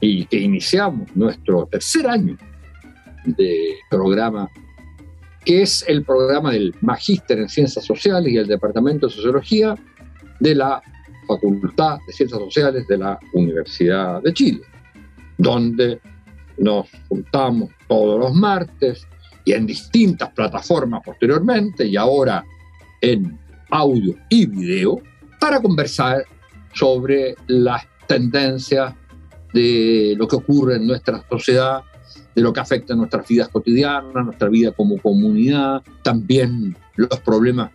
y que iniciamos nuestro tercer año de programa, que es el programa del Magíster en Ciencias Sociales y el Departamento de Sociología de la Facultad de Ciencias Sociales de la Universidad de Chile, donde nos juntamos todos los martes y en distintas plataformas posteriormente y ahora en audio y video para conversar sobre las tendencias de lo que ocurre en nuestra sociedad, de lo que afecta a nuestras vidas cotidianas, nuestra vida como comunidad, también los problemas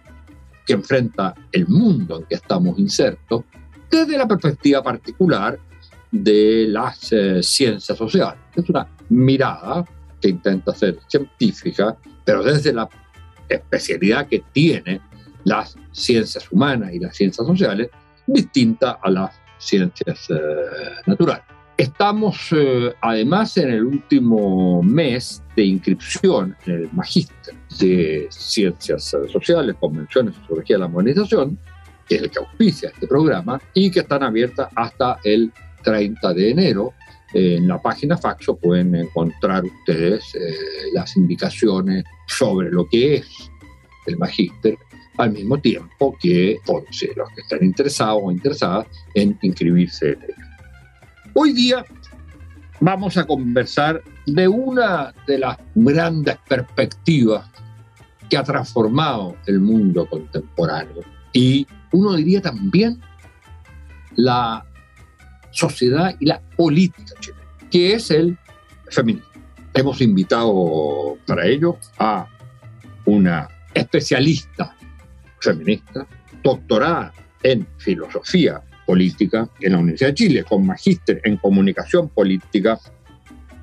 que enfrenta el mundo en que estamos insertos, desde la perspectiva particular de las eh, ciencias sociales. Es una mirada que intenta ser científica, pero desde la especialidad que tiene las ciencias humanas y las ciencias sociales, distinta a las ciencias eh, naturales. Estamos eh, además en el último mes de inscripción en el Magíster de Ciencias Sociales, Convenciones de Sociología de la Modernización, que es el que auspicia este programa, y que están abiertas hasta el 30 de enero. En la página Faxo pueden encontrar ustedes eh, las indicaciones sobre lo que es el Magíster, al mismo tiempo que los que están interesados o interesadas en inscribirse en ello. Hoy día vamos a conversar de una de las grandes perspectivas que ha transformado el mundo contemporáneo y uno diría también la sociedad y la política chilena, que es el feminismo. Hemos invitado para ello a una especialista feminista, doctorada en filosofía política en la Universidad de Chile, con magíster en comunicación política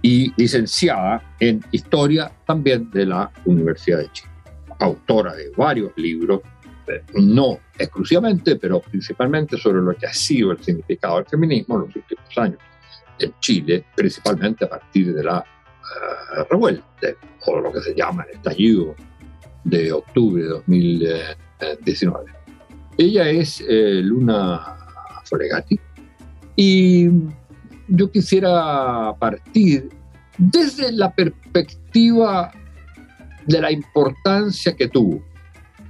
y licenciada en historia también de la Universidad de Chile. Autora de varios libros, eh, no exclusivamente, pero principalmente sobre lo que ha sido el significado del feminismo en los últimos años en Chile, principalmente a partir de la uh, revuelta, o lo que se llama el estallido de octubre de 2019. Ella es eh, Luna Foregati. Y yo quisiera partir desde la perspectiva de la importancia que tuvo,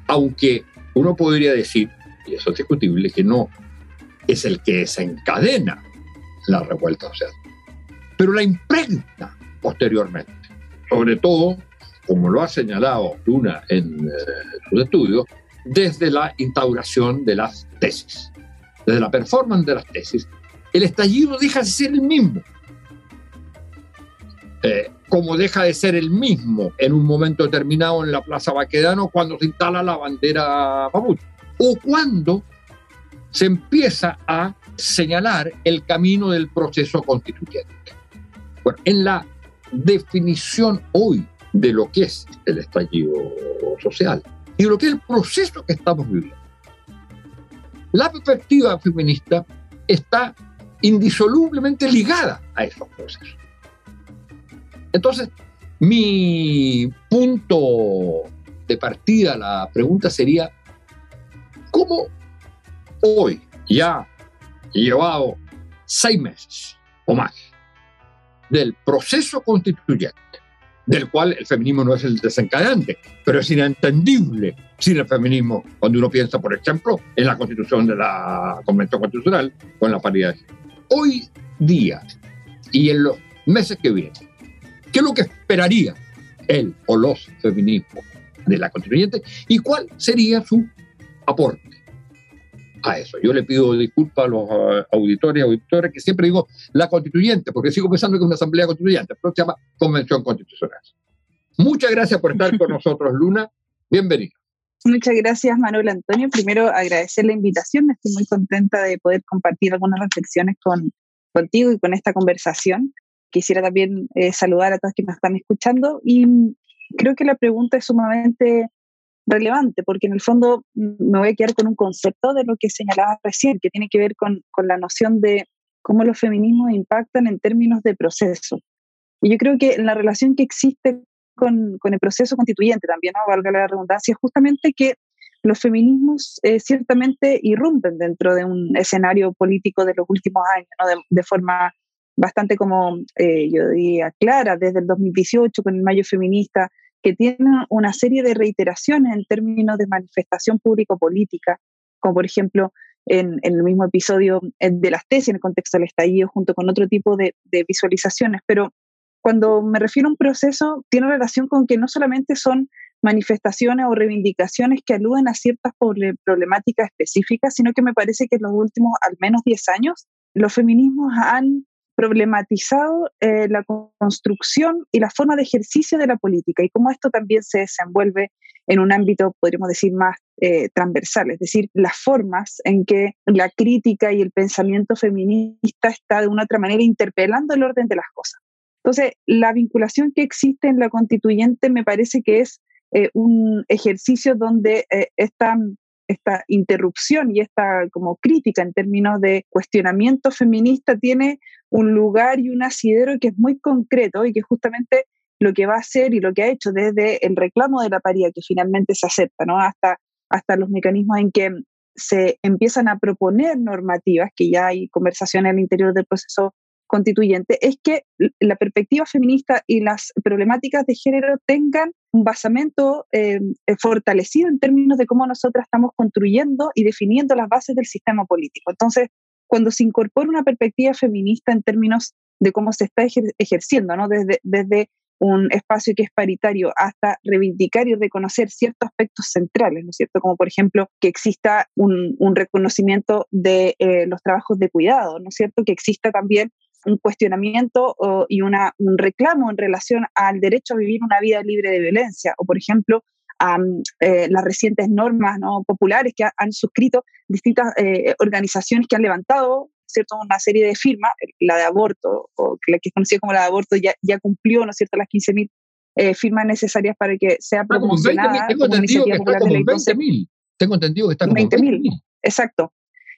aunque uno podría decir, y eso es discutible, que no es el que desencadena la revuelta social, pero la impregna posteriormente, sobre todo, como lo ha señalado Luna en eh, sus estudios, desde la instauración de las tesis desde la performance de las tesis, el estallido deja de ser el mismo. Eh, como deja de ser el mismo en un momento determinado en la Plaza Baquedano cuando se instala la bandera mapuche, o cuando se empieza a señalar el camino del proceso constituyente. Bueno, en la definición hoy de lo que es el estallido social y lo que es el proceso que estamos viviendo, la perspectiva feminista está indisolublemente ligada a esos procesos. Entonces, mi punto de partida, la pregunta sería, ¿cómo hoy, ya llevado seis meses o más del proceso constituyente, del cual el feminismo no es el desencadenante, pero es inentendible sin el feminismo cuando uno piensa, por ejemplo, en la constitución de la Convención Constitucional con la paridad. Hoy día y en los meses que vienen, ¿qué es lo que esperaría él o los feminismos de la constituyente y cuál sería su aporte? a eso. Yo le pido disculpas a los eh, auditores y auditores que siempre digo la constituyente, porque sigo pensando que es una asamblea constituyente, pero se llama Convención Constitucional. Muchas gracias por estar con nosotros, Luna. Bienvenido. Muchas gracias, Manuel Antonio. Primero, agradecer la invitación. Estoy muy contenta de poder compartir algunas reflexiones con, contigo y con esta conversación. quisiera también eh, saludar a todos que nos están escuchando y creo que la pregunta es sumamente relevante porque en el fondo me voy a quedar con un concepto de lo que señalaba recién, que tiene que ver con, con la noción de cómo los feminismos impactan en términos de proceso. Y yo creo que la relación que existe con, con el proceso constituyente también, ¿no? valga la redundancia, es justamente que los feminismos eh, ciertamente irrumpen dentro de un escenario político de los últimos años, ¿no? de, forma bastante como, eh, yo diría, clara, desde el 2018 con el Mayo Feminista, que tiene una serie de reiteraciones en términos de manifestación público-política, como por ejemplo en, el mismo episodio eh, de las tesis en el contexto del estallido, junto con otro tipo de, de visualizaciones. Pero cuando me refiero a un proceso, tiene relación con que no solamente son manifestaciones o reivindicaciones que aluden a ciertas problemáticas específicas, sino que me parece que en los últimos al menos 10 años los feminismos han problematizado eh, la construcción y la forma de ejercicio de la política y cómo esto también se desenvuelve en un ámbito, podríamos decir, más eh, transversal, es decir, las formas en que la crítica y el pensamiento feminista está de una otra manera interpelando el orden de las cosas. Entonces, la vinculación que existe en la constituyente me parece que es eh, un ejercicio donde eh, esta, esta interrupción y esta como crítica en términos de cuestionamiento feminista tiene un lugar y un asidero que es muy concreto y que justamente lo que va a hacer y lo que ha hecho desde el reclamo de la paridad que finalmente se acepta, ¿no? hasta, hasta los mecanismos en que se empiezan a proponer normativas, que ya hay conversaciones al interior del proceso constituyente, es que la perspectiva feminista y las problemáticas de género tengan un basamento eh, eh, fortalecido en términos de cómo nosotras estamos construyendo y definiendo las bases del sistema político. Entonces, cuando se incorpora una perspectiva feminista en términos de cómo se está ejerciendo, ¿no? desde, desde un espacio que es paritario hasta reivindicar y reconocer ciertos aspectos centrales, ¿no es cierto? Como por ejemplo que exista un, reconocimiento de eh, los trabajos de cuidado, ¿no es cierto? Que exista también un cuestionamiento y una, un reclamo en relación al derecho a vivir una vida libre de violencia, o por ejemplo, a eh, las recientes normas ¿no? populares que han suscrito distintas eh, organizaciones que han levantado cierto una serie de firmas, la de aborto, o la que es conocida como la de aborto, ya, ya cumplió ¿no es cierto? las 15.000 eh, firmas necesarias para que sea promocionada. Tengo entendido que está como 20.000. Tengo entendido que está como 20.000. Exacto.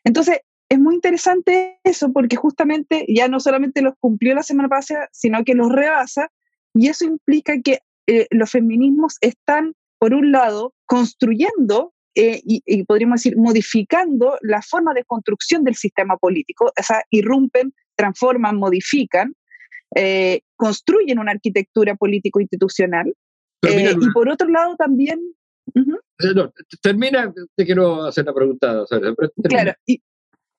Entonces, es muy interesante eso porque justamente ya no solamente los cumplió la semana pasada, sino que los rebasa y eso implica que eh, los feminismos están, por un lado, construyendo eh, y, podríamos decir modificando la forma de construcción del sistema político, o sea, irrumpen, transforman, modifican, eh, construyen una arquitectura político-institucional. y por otro lado también... termina, te quiero hacer la pregunta. claro, y,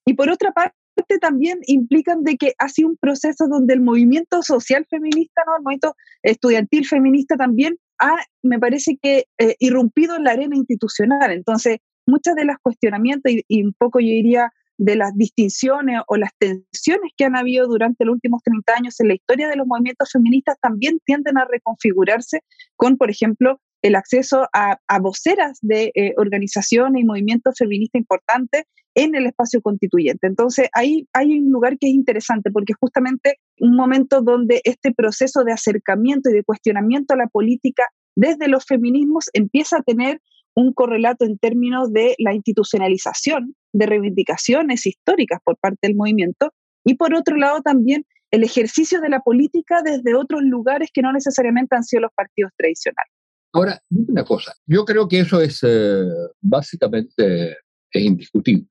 y por otra parte también implican de que ha sido un proceso donde el movimiento social feminista, ¿no? el movimiento estudiantil feminista también ha, me parece que, eh, irrumpido en la arena institucional. Entonces, muchas de las cuestionamientos y, un poco yo diría de las distinciones o las tensiones que han habido durante los últimos 30 años en la historia de los movimientos feministas también tienden a reconfigurarse con, por ejemplo, el acceso a, voceras de eh, organizaciones y movimientos feministas importantes en el espacio constituyente. Entonces, ahí hay un lugar que es interesante porque justamente un momento donde este proceso de acercamiento y de cuestionamiento a la política desde los feminismos empieza a tener un correlato en términos de la institucionalización de reivindicaciones históricas por parte del movimiento y por otro lado también el ejercicio de la política desde otros lugares que no necesariamente han sido los partidos tradicionales. Ahora, una cosa, yo creo que eso es eh, básicamente es indiscutible.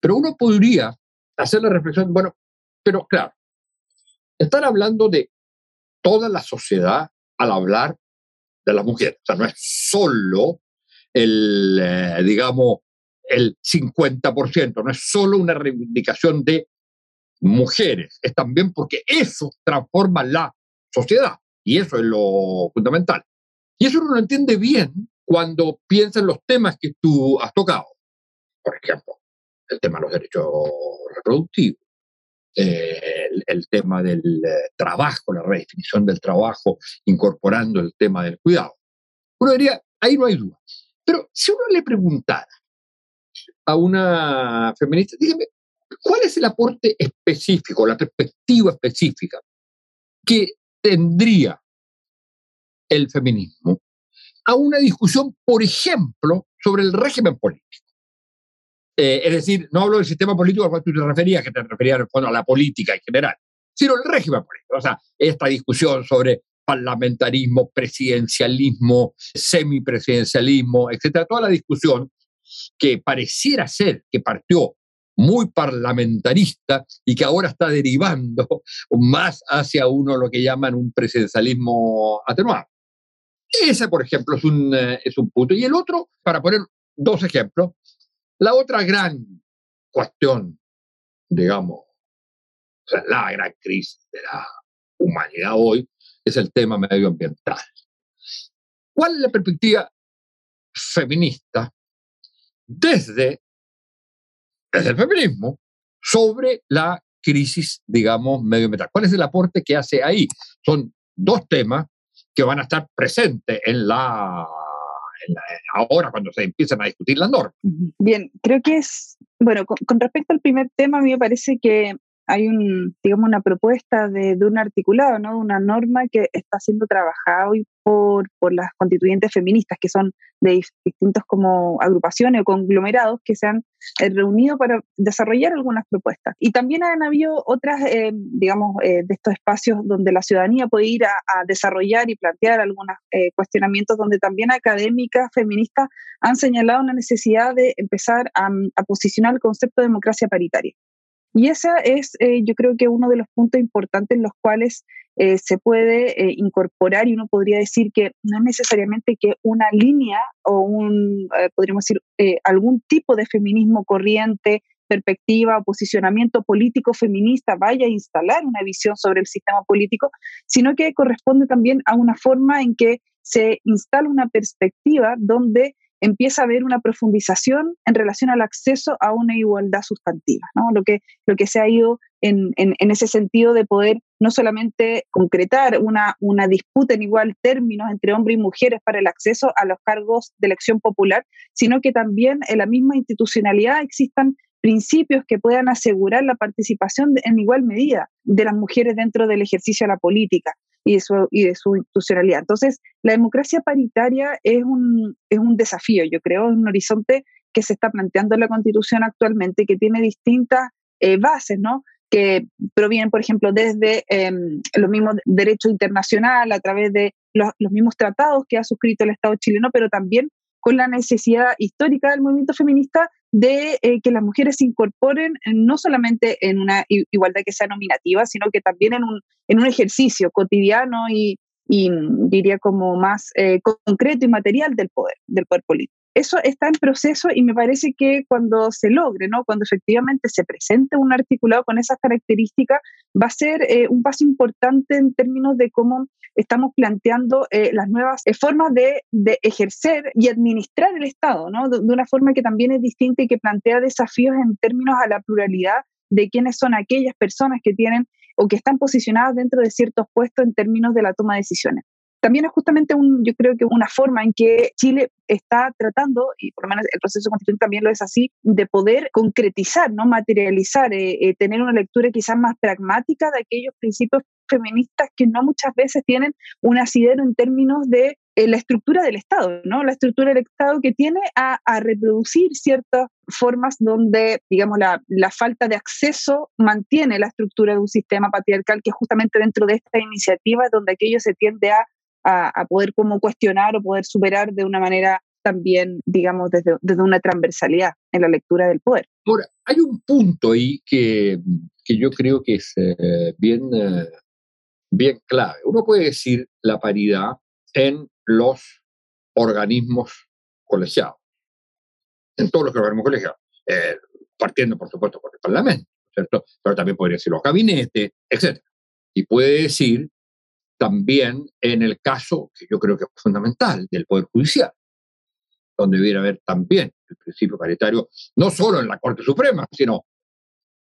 Pero uno podría hacer la reflexión, bueno, pero claro, están hablando de toda la sociedad al hablar de las mujeres. O sea, no es solo el, eh, digamos, el 50%, no es solo una reivindicación de mujeres, es también porque eso transforma la sociedad y eso es lo fundamental. Y eso uno lo entiende bien cuando piensa en los temas que tú has tocado. Por ejemplo, el tema de los derechos reproductivos, eh, el, tema del eh, trabajo, la redefinición del trabajo, incorporando el tema del cuidado. Uno diría, ahí no hay duda. Pero si uno le preguntara a una feminista, dígame, ¿cuál es el aporte específico, la perspectiva específica que tendría el feminismo a una discusión, por ejemplo, sobre el régimen político. Eh, es decir, no hablo del sistema político al cual tú te referías, que te referías a la política en general, sino el régimen político. O sea, esta discusión sobre parlamentarismo, presidencialismo, semipresidencialismo, etcétera, toda la discusión que pareciera ser que partió muy parlamentarista y que ahora está derivando más hacia uno lo que llaman un presidencialismo atenuado. Ese, por ejemplo, es un, eh, es un punto. Y el otro, para poner dos ejemplos, la otra gran cuestión, digamos, la gran crisis de la humanidad hoy es el tema medioambiental. ¿Cuál es la perspectiva feminista desde, desde el feminismo sobre la crisis, digamos, medioambiental? ¿Cuál es el aporte que hace ahí? Son dos temas que van a estar presentes en la, ahora cuando se empiezan a discutir las normas. Bien, creo que es, bueno, con, respecto al primer tema, a mí me parece que hay un, digamos, una propuesta de, un articulado, ¿no? una norma que está siendo trabajada hoy por, las constituyentes feministas, que son de distintos como agrupaciones o conglomerados que se han eh, reunido para desarrollar algunas propuestas. Y también han habido otras, eh, digamos, eh, de estos espacios donde la ciudadanía puede ir a, desarrollar y plantear algunos cuestionamientos donde también académicas feministas han señalado una necesidad de empezar a posicionar el concepto de democracia paritaria. Y ese es, eh, yo creo que uno de los puntos importantes en los cuales eh, se puede eh, incorporar y uno podría decir que no es necesariamente que una línea o un, podríamos decir, algún tipo de feminismo corriente, perspectiva o posicionamiento político feminista vaya a instalar una visión sobre el sistema político, sino que corresponde también a una forma en que se instala una perspectiva donde empieza a haber una profundización en relación al acceso a una igualdad sustantiva, ¿no? lo, que, lo que se ha ido en, en, ese sentido de poder no solamente concretar una, una disputa en igual términos entre hombres y mujeres para el acceso a los cargos de elección popular, sino que también en la misma institucionalidad existan principios que puedan asegurar la participación en igual medida de las mujeres dentro del ejercicio de la política y de su, y de su institucionalidad. Entonces, la democracia paritaria es un, es un desafío, yo creo, es un horizonte que se está planteando en la Constitución actualmente, que tiene distintas eh, bases, ¿no? que provienen, por ejemplo, desde eh, los mismos derechos internacional, a través de los, los, mismos tratados que ha suscrito el Estado chileno, pero también con la necesidad histórica del movimiento feminista de eh, que las mujeres se incorporen no solamente en una igualdad que sea nominativa, sino que también en un, en un ejercicio cotidiano y, y diría como más eh, concreto y material del poder, del poder político. Eso está en proceso y me parece que cuando se logre, ¿no? cuando efectivamente se presente un articulado con esas características, va a ser eh, un paso importante en términos de cómo estamos planteando eh, las nuevas eh, formas de, ejercer y administrar el Estado, ¿no? De, una forma que también es distinta y que plantea desafíos en términos a la pluralidad de quiénes son aquellas personas que tienen o que están posicionadas dentro de ciertos puestos en términos de la toma de decisiones. También es justamente un, yo creo que una forma en que Chile está tratando, y por lo menos el proceso constituyente también lo es así, de poder concretizar, no materializar, eh, tener una lectura quizás más pragmática de aquellos principios feministas que no muchas veces tienen un asidero en términos de eh, la estructura del Estado, ¿no? La estructura del Estado que tiene a, reproducir ciertas formas donde, digamos, la, falta de acceso mantiene la estructura de un sistema patriarcal que justamente dentro de esta iniciativa donde aquello se tiende a, a, poder como cuestionar o poder superar de una manera también, digamos, desde, desde una transversalidad en la lectura del poder. Ahora, hay un punto ahí que, que yo creo que es eh, bien eh, bien clave. Uno puede decir la paridad en los organismos colegiados, en todos los organismos colegiados, eh, partiendo por supuesto por el Parlamento, ¿cierto? Pero también podría decir los gabinetes, etc. Y puede decir también en el caso, que yo creo que es fundamental, del Poder Judicial, donde debiera haber también el principio paritario, no solo en la Corte Suprema, sino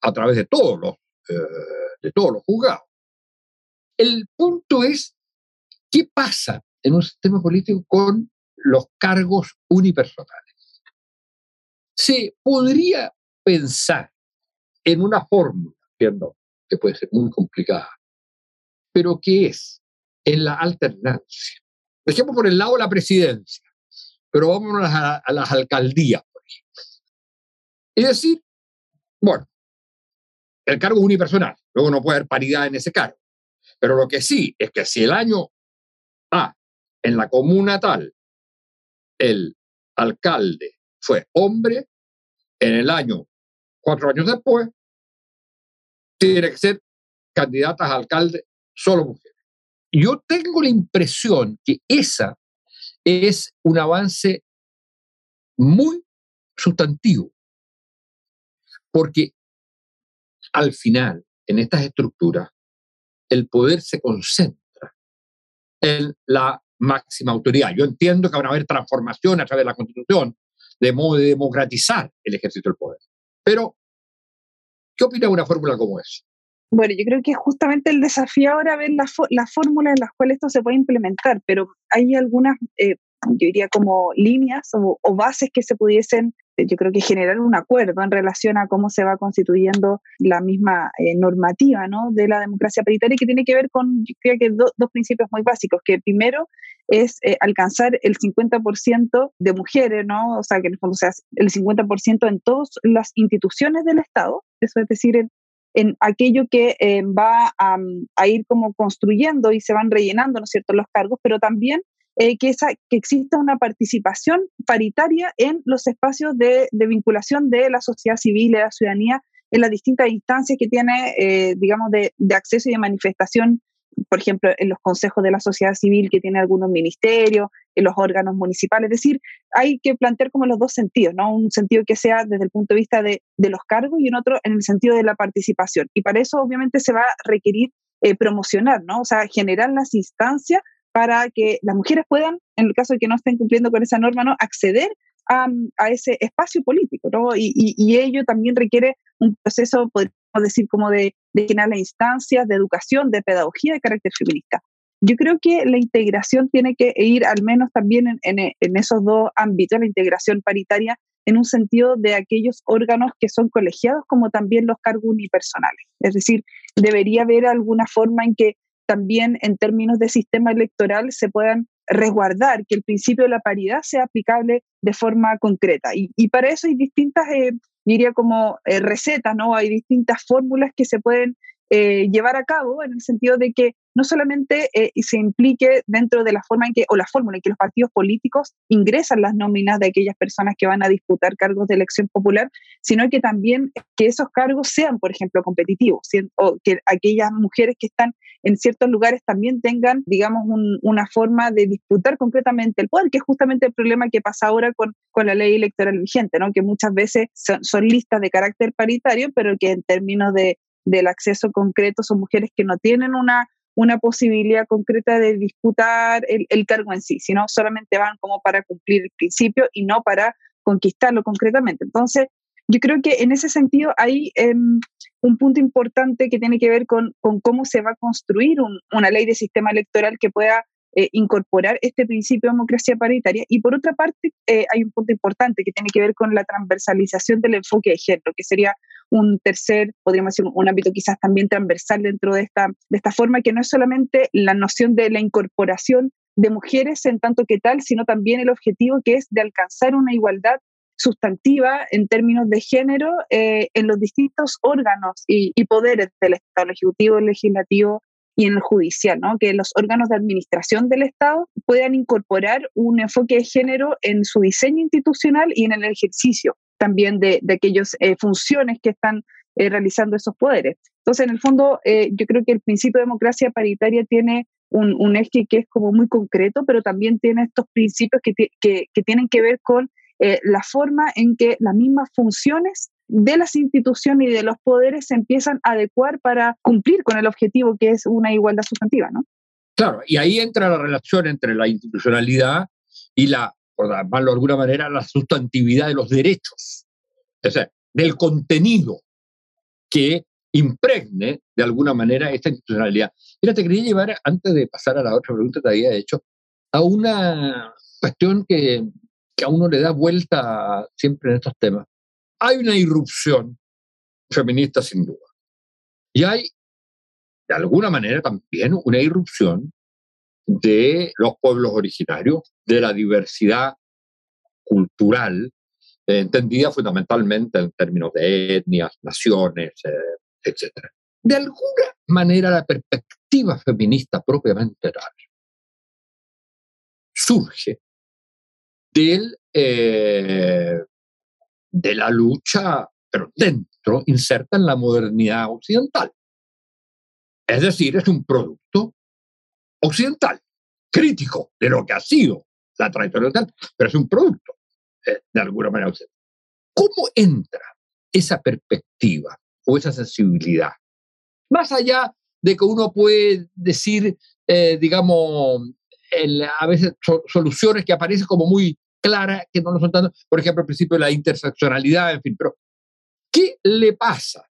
a través de todos los, eh, de todos los juzgados. El punto es, ¿qué pasa en un sistema político con los cargos unipersonales? Se podría pensar en una fórmula, que puede ser muy complicada, pero que es en la alternancia. Dejemos por el lado la presidencia, pero vámonos a, las alcaldías. Por. Es decir, bueno, el cargo es unipersonal, luego no puede haber paridad en ese cargo. Pero lo que sí es que si el año A, en la comuna tal, el alcalde fue hombre, en el año, cuatro años después, tiene que ser candidatas a alcalde solo mujeres. Yo tengo la impresión que esa es un avance muy sustantivo, porque al final, en estas estructuras, el poder se concentra en la máxima autoridad. Yo entiendo que van a haber transformaciones a través de la Constitución, de modo de democratizar el ejercicio del poder. Pero, ¿qué opina de una fórmula como esa? Bueno, yo creo que justamente el desafío ahora ver las la fórmulas en las cuales esto se puede implementar, pero hay algunas, eh, yo diría como líneas o, bases que se pudiesen, yo creo que generar un acuerdo en relación a cómo se va constituyendo la misma eh, normativa ¿no? de la democracia paritaria que tiene que ver con, yo creo que dos principios muy básicos, que primero es eh, alcanzar el 50% de mujeres, ¿no? O sea, que en el fondo sea el 50% en todas las instituciones del Estado, eso es decir, en, en aquello que eh, va a, ir como construyendo y se van rellenando, ¿no es cierto?, los cargos, pero también eh, que, esa, que exista una participación paritaria en los espacios de, vinculación de la sociedad civil de la ciudadanía en las distintas instancias que tiene, eh, digamos, de, acceso y de manifestación por ejemplo, en los consejos de la sociedad civil que tiene algunos ministerios, los órganos municipales. Es decir, hay que plantear como los dos sentidos, ¿no? Un sentido que sea desde el punto de vista de, los cargos y un otro en el sentido de la participación. Y para eso, obviamente, se va a requerir eh, promocionar, ¿no? O sea, generar las instancias para que las mujeres puedan, en el caso de que no estén cumpliendo con esa norma, ¿no? acceder a, ese espacio político, ¿no? Y, y, ello también requiere un proceso, podríamos decir, como de, de generar las instancias de educación, de pedagogía de carácter feminista. Yo creo que la integración tiene que ir al menos también en, en, esos dos ámbitos, la integración paritaria en un sentido de aquellos órganos que son colegiados como también los cargos unipersonales. Es decir, debería haber alguna forma en que también en términos de sistema electoral se puedan resguardar que el principio de la paridad sea aplicable de forma concreta. Y, y para eso hay distintas, eh, diría como eh, recetas, ¿no? Hay distintas fórmulas que se pueden eh, llevar a cabo en el sentido de que no solamente eh, se implique dentro de la forma en que, o la fórmula en que los partidos políticos ingresan las nóminas de aquellas personas que van a disputar cargos de elección popular, sino que también que esos cargos sean, por ejemplo, competitivos, o que aquellas mujeres que están en ciertos lugares también tengan, digamos, una forma de disputar concretamente el poder, que es justamente el problema que pasa ahora con, con la ley electoral vigente, ¿no? que muchas veces son, son listas de carácter paritario, pero que en términos de, del acceso concreto son mujeres que no tienen una una posibilidad concreta de disputar el, cargo en sí, sino solamente van como para cumplir el principio y no para conquistarlo concretamente. Entonces, yo creo que en ese sentido hay em, un punto importante que tiene que ver con, cómo se va a construir una ley de sistema electoral que pueda eh, incorporar este principio de democracia paritaria. Y por otra parte, eh, hay un punto importante que tiene que ver con la transversalización del enfoque de género, que sería un tercer, podríamos decir, un ámbito quizás también transversal dentro de esta, de esta forma, que no es solamente la noción de la incorporación de mujeres en tanto que tal, sino también el objetivo que es de alcanzar una igualdad sustantiva en términos de género eh, en los distintos órganos y, poderes del Estado, el Ejecutivo, el Legislativo y en el judicial, ¿no? que los órganos de administración del Estado puedan incorporar un enfoque de género en su diseño institucional y en el ejercicio también de, de aquellas eh, funciones que están eh, realizando esos poderes. Entonces, en el fondo, eh, yo creo que el principio de democracia paritaria tiene un, eje que es como muy concreto, pero también tiene estos principios que, que, que tienen que ver con la forma en que las mismas funciones de las instituciones y de los poderes se empiezan a adecuar para cumplir con el objetivo que es una igualdad sustantiva, ¿no? Claro, y ahí entra la relación entre la institucionalidad y la, por llamarlo de alguna manera, la sustantividad de los derechos, o sea, del contenido que impregne de alguna manera esta institucionalidad. Mira, te quería llevar, antes de pasar a la otra pregunta que te había hecho, a una cuestión que, que a uno le da vuelta siempre en estos temas, hay una irrupción feminista sin duda. Y hay de alguna manera también una irrupción de los pueblos originarios, de la diversidad cultural, eh, entendida fundamentalmente en términos de etnias, naciones, eh, etc. De alguna manera la perspectiva feminista propiamente tal surge del, eh, de la lucha, pero dentro, inserta en la modernidad occidental. Es decir, es un producto occidental, crítico de lo que ha sido la tradición occidental, pero es un producto eh, de alguna manera. ¿Cómo entra esa perspectiva o esa sensibilidad? Más allá de que uno puede decir, eh, digamos, a veces soluciones que aparecen como muy claras, que no lo son tanto, por ejemplo, el principio de la interseccionalidad, en fin, pero ¿qué le pasa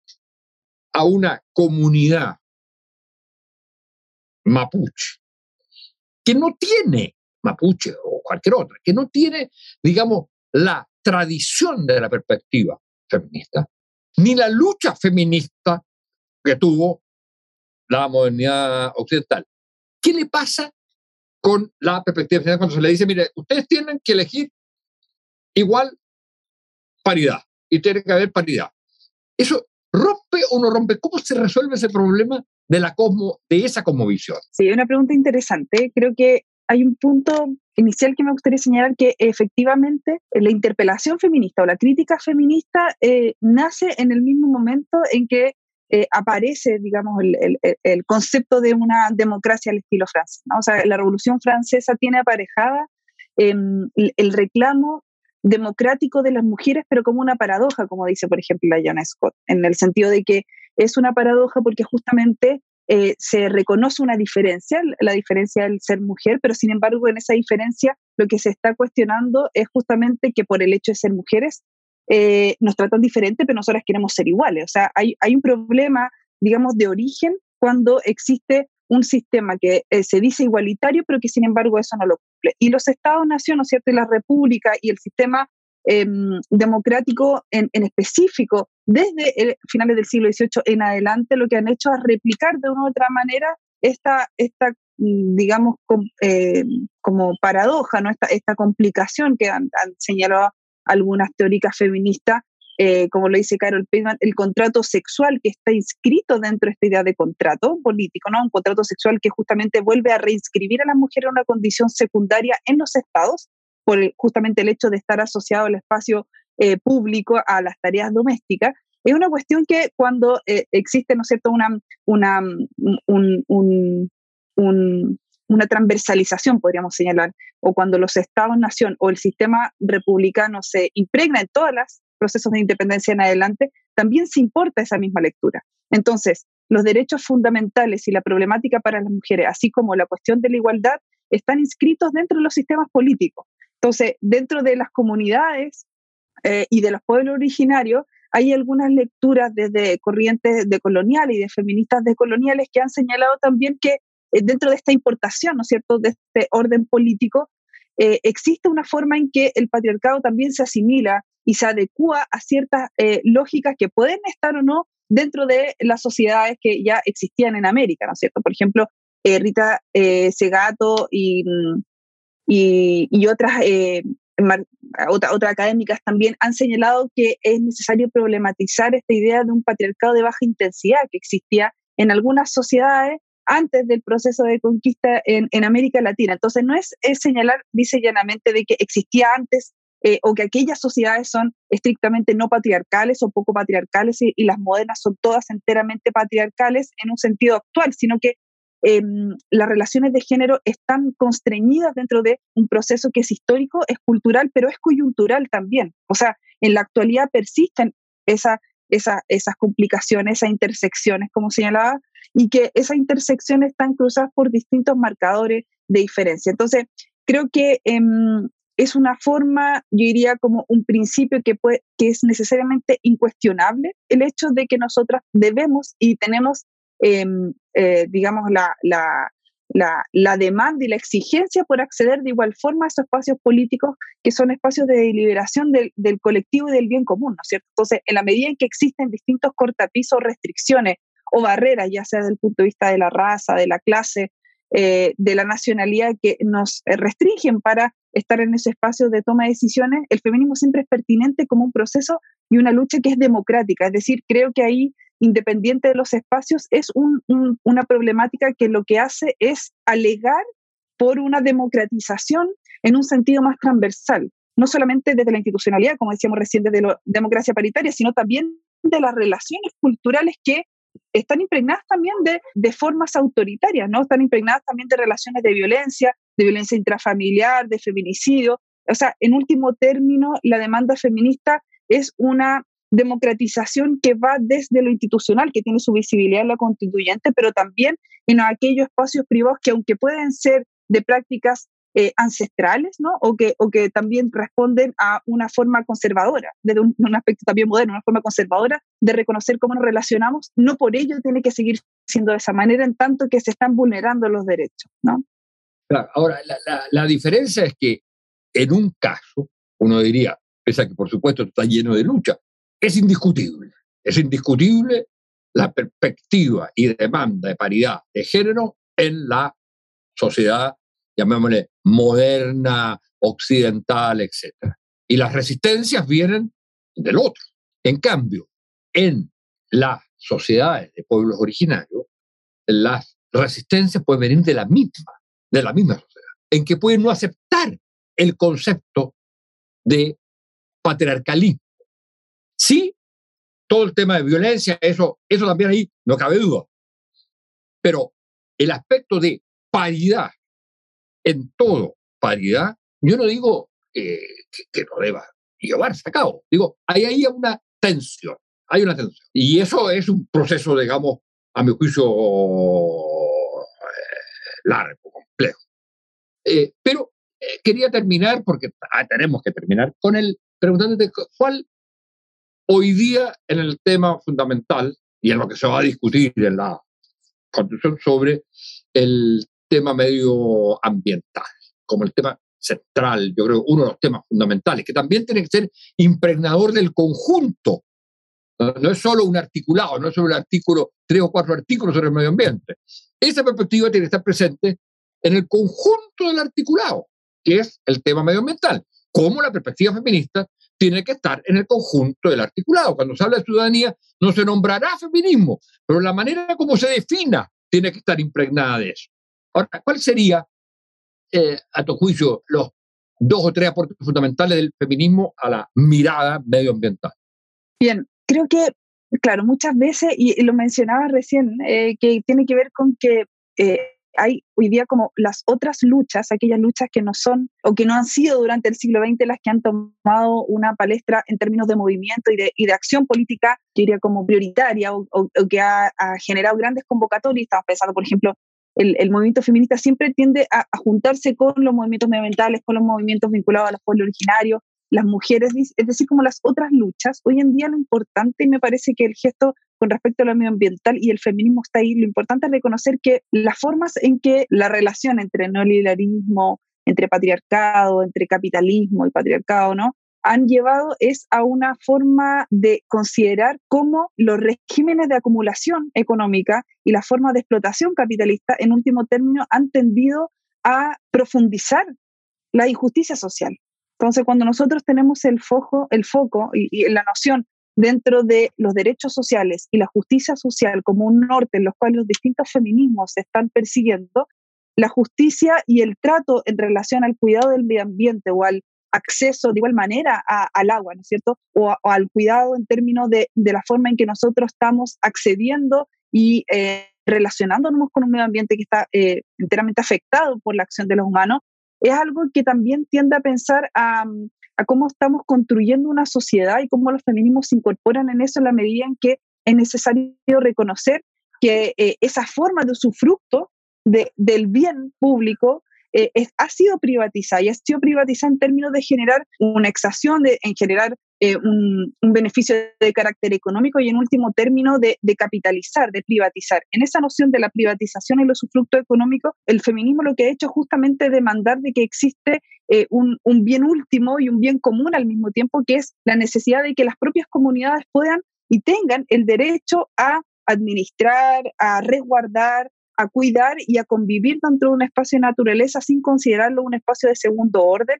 a una comunidad mapuche que no tiene, mapuche o cualquier otra, que no tiene, digamos, la tradición de la perspectiva feminista, ni la lucha feminista que tuvo la modernidad occidental. ¿Qué le pasa con la perspectiva feminista cuando se le dice, mire, ustedes tienen que elegir igual paridad y tiene que haber paridad? ¿Eso rompe o no rompe? ¿Cómo se resuelve ese problema de, la cosmo, de esa cosmovisión? Sí, una pregunta interesante. Creo que hay un punto inicial que me gustaría señalar que efectivamente la interpelación feminista o la crítica feminista eh, nace en el mismo momento en que eh, aparece, digamos, el, el, concepto de una democracia al estilo francés. O sea, la Revolución Francesa tiene aparejada em, el, reclamo democrático de las mujeres, pero como una paradoja, como dice, por ejemplo, la John Scott, en el sentido de que es una paradoja porque justamente eh, se reconoce una diferencia, la diferencia del ser mujer, pero sin embargo en esa diferencia lo que se está cuestionando es justamente que por el hecho de ser mujeres eh, nos tratan diferente, pero nosotras queremos ser iguales. O sea, hay, hay un problema, digamos, de origen cuando existe un sistema que eh, se dice igualitario, pero que sin embargo eso no lo cumple. Y los estados-nación, ¿no es cierto? Y la república y el sistema em, democrático en, en, específico, desde el, finales del siglo XVIII en adelante, lo que han hecho es replicar de una u otra manera esta, esta mm, digamos, eh, como paradoja, ¿no? esta, esta complicación que han, señalado algunas teóricas feministas eh, como lo dice Carol Pittman, el contrato sexual que está inscrito dentro de esta idea de contrato político, ¿no? Un contrato sexual que justamente vuelve a reinscribir a la mujer en una condición secundaria en los estados, por justamente el hecho de estar asociado al espacio eh, público, a las tareas domésticas. Es una cuestión que cuando eh, existe, ¿no es cierto?, una, una, un, una transversalización, podríamos señalar, o cuando los estados-nación o el sistema republicano se impregna en todos los procesos de independencia en adelante, también se importa esa misma lectura. Entonces, los derechos fundamentales y la problemática para las mujeres, así como la cuestión de la igualdad, están inscritos dentro de los sistemas políticos. Entonces, dentro de las comunidades eh, y de los pueblos originarios, hay algunas lecturas desde corrientes de coloniales y de feministas de coloniales que han señalado también que eh, dentro de esta importación, ¿no es cierto?, de este orden político, eh, existe una forma en que el patriarcado también se asimila y se adecua a ciertas lógicas que pueden estar o no dentro de las sociedades que ya existían en América, ¿no es cierto? Por ejemplo, Rita Segato y, mm, y, y otras, otras académicas también han señalado que es necesario problematizar esta idea de un patriarcado de baja intensidad que existía en algunas sociedades antes del proceso de conquista en, en América Latina. Entonces, no es, señalar, dice llanamente, de que existía antes eh, o que aquellas sociedades son estrictamente no patriarcales o poco patriarcales y, las modernas son todas enteramente patriarcales en un sentido actual, sino que em, las relaciones de género están constreñidas dentro de un proceso que es histórico, es cultural, pero es coyuntural también. O sea, en la actualidad persisten esa, esas complicaciones, esas intersecciones, como señalaba, y que esas intersecciones están cruzadas por distintos marcadores de diferencia. Entonces, creo que em, es una forma, yo diría como un principio que, puede, que es necesariamente incuestionable, el hecho de que nosotras debemos y tenemos, em, eh, digamos, la, la, la, demanda y la exigencia por acceder de igual forma a esos espacios políticos que son espacios de deliberación del, del colectivo y del bien común, ¿no es cierto? Entonces, en la medida en que existen distintos cortapisos, restricciones o barreras, ya sea desde el punto de vista de la raza, de la clase, eh, de la nacionalidad que nos restringen para estar en ese espacio de toma de decisiones, el feminismo siempre es pertinente como un proceso y una lucha que es democrática. Es decir, creo que ahí, independiente de los espacios, es una problemática que lo que hace es alegar por una democratización en un sentido más transversal, no solamente desde la institucionalidad, como decíamos recién, desde la democracia paritaria, sino también de las relaciones culturales que están impregnadas también de, de, formas autoritarias, ¿no? Están impregnadas también de relaciones de violencia, de violencia intrafamiliar, de feminicidio. O sea, en último término, la demanda feminista es una democratización que va desde lo institucional, que tiene su visibilidad en la constituyente, pero también en aquellos espacios privados que aunque pueden ser de prácticas eh, ancestrales, ¿no? O que, o que también responden a una forma conservadora, desde un, aspecto también moderno, una forma conservadora de reconocer cómo nos relacionamos, no por ello tiene que seguir siendo de esa manera en tanto que se están vulnerando los derechos, ¿no? Claro, ahora, la, la, diferencia es que en un caso, uno diría, pese a que por supuesto está lleno de lucha, es indiscutible, es indiscutible la perspectiva y demanda de paridad de género en la sociedad llamémosle, moderna, occidental, etc. Y las resistencias vienen del otro. En cambio, en las sociedades de pueblos originarios, las resistencias pueden venir de la misma, de la misma sociedad, en que pueden no aceptar el concepto de patriarcalismo. Sí, todo el tema de violencia, eso, eso también ahí no cabe duda. Pero el aspecto de paridad en todo paridad, yo no digo que, no deba llevarse a cabo. Digo, hay ahí una tensión, hay una tensión. Y eso es un proceso, digamos, a mi juicio, eh, largo, complejo. Eh, pero eh, quería terminar, porque ah, tenemos que terminar, con el preguntándote cuál hoy día en el tema fundamental y en lo que se va a discutir en la Constitución sobre el tema medioambiental, como el tema central, yo creo, uno de los temas fundamentales, que también tiene que ser impregnador del conjunto. No, es solo un articulado, no es solo un artículo, tres o cuatro artículos sobre el medio ambiente. Esa perspectiva tiene que estar presente en el conjunto del articulado, que es el tema medioambiental. Como la perspectiva feminista tiene que estar en el conjunto del articulado. Cuando se habla de ciudadanía, no se nombrará feminismo, pero la manera como se defina tiene que estar impregnada de eso. Ahora, ¿cuál sería, eh, a tu juicio, los dos o tres aportes fundamentales del feminismo a la mirada medioambiental? Bien, creo que, claro, muchas veces, y lo mencionaba recién, eh, que tiene que ver con que eh, hay hoy día como las otras luchas, aquellas luchas que no son o que no han sido durante el siglo XX las que han tomado una palestra en términos de movimiento y de, acción política, que diría como prioritaria o, que ha, generado grandes convocatorias. Estamos pensando, por ejemplo, el, movimiento feminista siempre tiende a, juntarse con los movimientos medioambientales, con los movimientos vinculados a los pueblos originarios, las mujeres, es decir, como las otras luchas. Hoy en día lo importante, me parece que el gesto con respecto a lo medioambiental y el feminismo está ahí, lo importante es reconocer que las formas en que la relación entre neoliberalismo, entre patriarcado, entre capitalismo y patriarcado, ¿no? han llevado es a una forma de considerar cómo los regímenes de acumulación económica y la forma de explotación capitalista, en último término, han tendido a profundizar la injusticia social. Entonces, cuando nosotros tenemos el foco, el foco y, la noción dentro de los derechos sociales y la justicia social como un norte en los cuales los distintos feminismos se están persiguiendo, la justicia y el trato en relación al cuidado del medio ambiente o al acceso de igual manera al agua, ¿no es cierto? O, al cuidado en términos de, la forma en que nosotros estamos accediendo y eh, relacionándonos con un medio ambiente que está eh, enteramente afectado por la acción de los humanos, es algo que también tiende a pensar a, cómo estamos construyendo una sociedad y cómo los feminismos se incorporan en eso en la medida en que es necesario reconocer que eh, esa forma de usufructo de, del bien público eh, ha sido privatizada y ha sido privatizada en términos de generar una exacción, de, en generar eh, un, beneficio de carácter económico y en último término de, capitalizar, de privatizar. En esa noción de la privatización y los usufructo económico, el feminismo lo que ha hecho es justamente demandar de que existe eh, un bien último y un bien común al mismo tiempo, que es la necesidad de que las propias comunidades puedan y tengan el derecho a administrar, a resguardar, a cuidar y a convivir dentro de un espacio de naturaleza sin considerarlo un espacio de segundo orden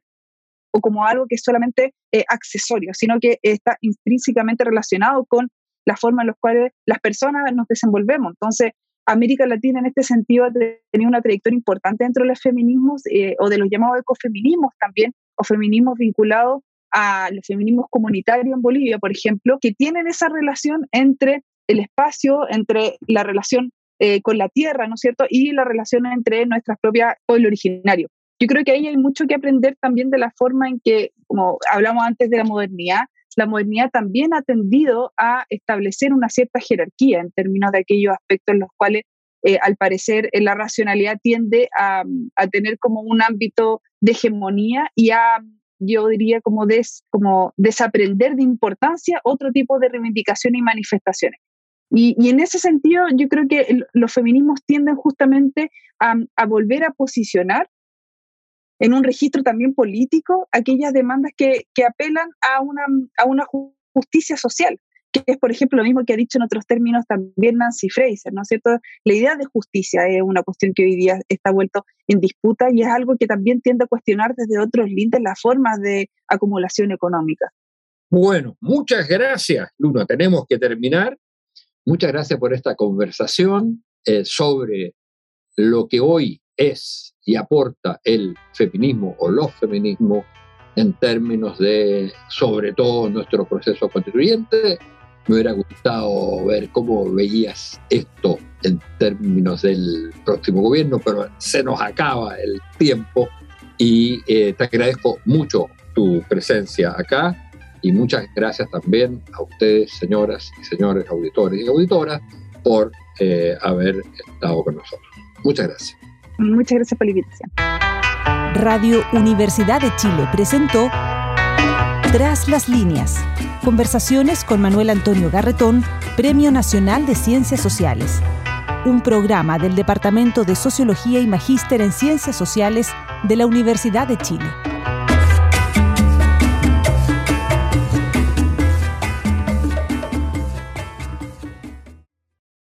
o como algo que es solamente eh, accesorio, sino que está intrínsecamente relacionado con la forma en la cual las personas nos desenvolvemos. Entonces, América Latina en este sentido ha tenido una trayectoria importante dentro de los feminismos eh, o de los llamados ecofeminismos también, o feminismos vinculados a los feminismos comunitarios en Bolivia, por ejemplo, que tienen esa relación entre el espacio, entre la relación eh, con la tierra, ¿no es cierto? Y la relación entre nuestras propias pueblos originarios. Yo creo que ahí hay mucho que aprender también de la forma en que, como hablamos antes de la modernidad, la modernidad también ha tendido a establecer una cierta jerarquía en términos de aquellos aspectos en los cuales, eh, al parecer, eh, la racionalidad tiende a, tener como un ámbito de hegemonía y a, yo diría, como, como desaprender de importancia otro tipo de reivindicaciones y manifestaciones. Y, y, en ese sentido, yo creo que los feminismos tienden justamente a, volver a posicionar en un registro también político aquellas demandas que, que apelan a una, a una justicia social, que es, por ejemplo, lo mismo que ha dicho en otros términos también Nancy Fraser, ¿no es cierto? La idea de justicia es una cuestión que hoy día está vuelto en disputa y es algo que también tiende a cuestionar desde otros límites las formas de acumulación económica. Bueno, muchas gracias, Luna. Tenemos que terminar. Muchas gracias por esta conversación eh, sobre lo que hoy es y aporta el feminismo o los feminismos en términos de, sobre todo, nuestro proceso constituyente. Me hubiera gustado ver cómo veías esto en términos del próximo gobierno, pero se nos acaba el tiempo y eh, te agradezco mucho tu presencia acá y muchas gracias también a ustedes, señoras y señores auditores y auditoras, por eh, haber estado con nosotros. Muchas gracias. Muchas gracias por la invitación. Radio Universidad de Chile presentó Tras las líneas. Conversaciones con Manuel Antonio Garretón, Premio Nacional de Ciencias Sociales. Un programa del Departamento de Sociología y Magíster en Ciencias Sociales de la Universidad de Chile.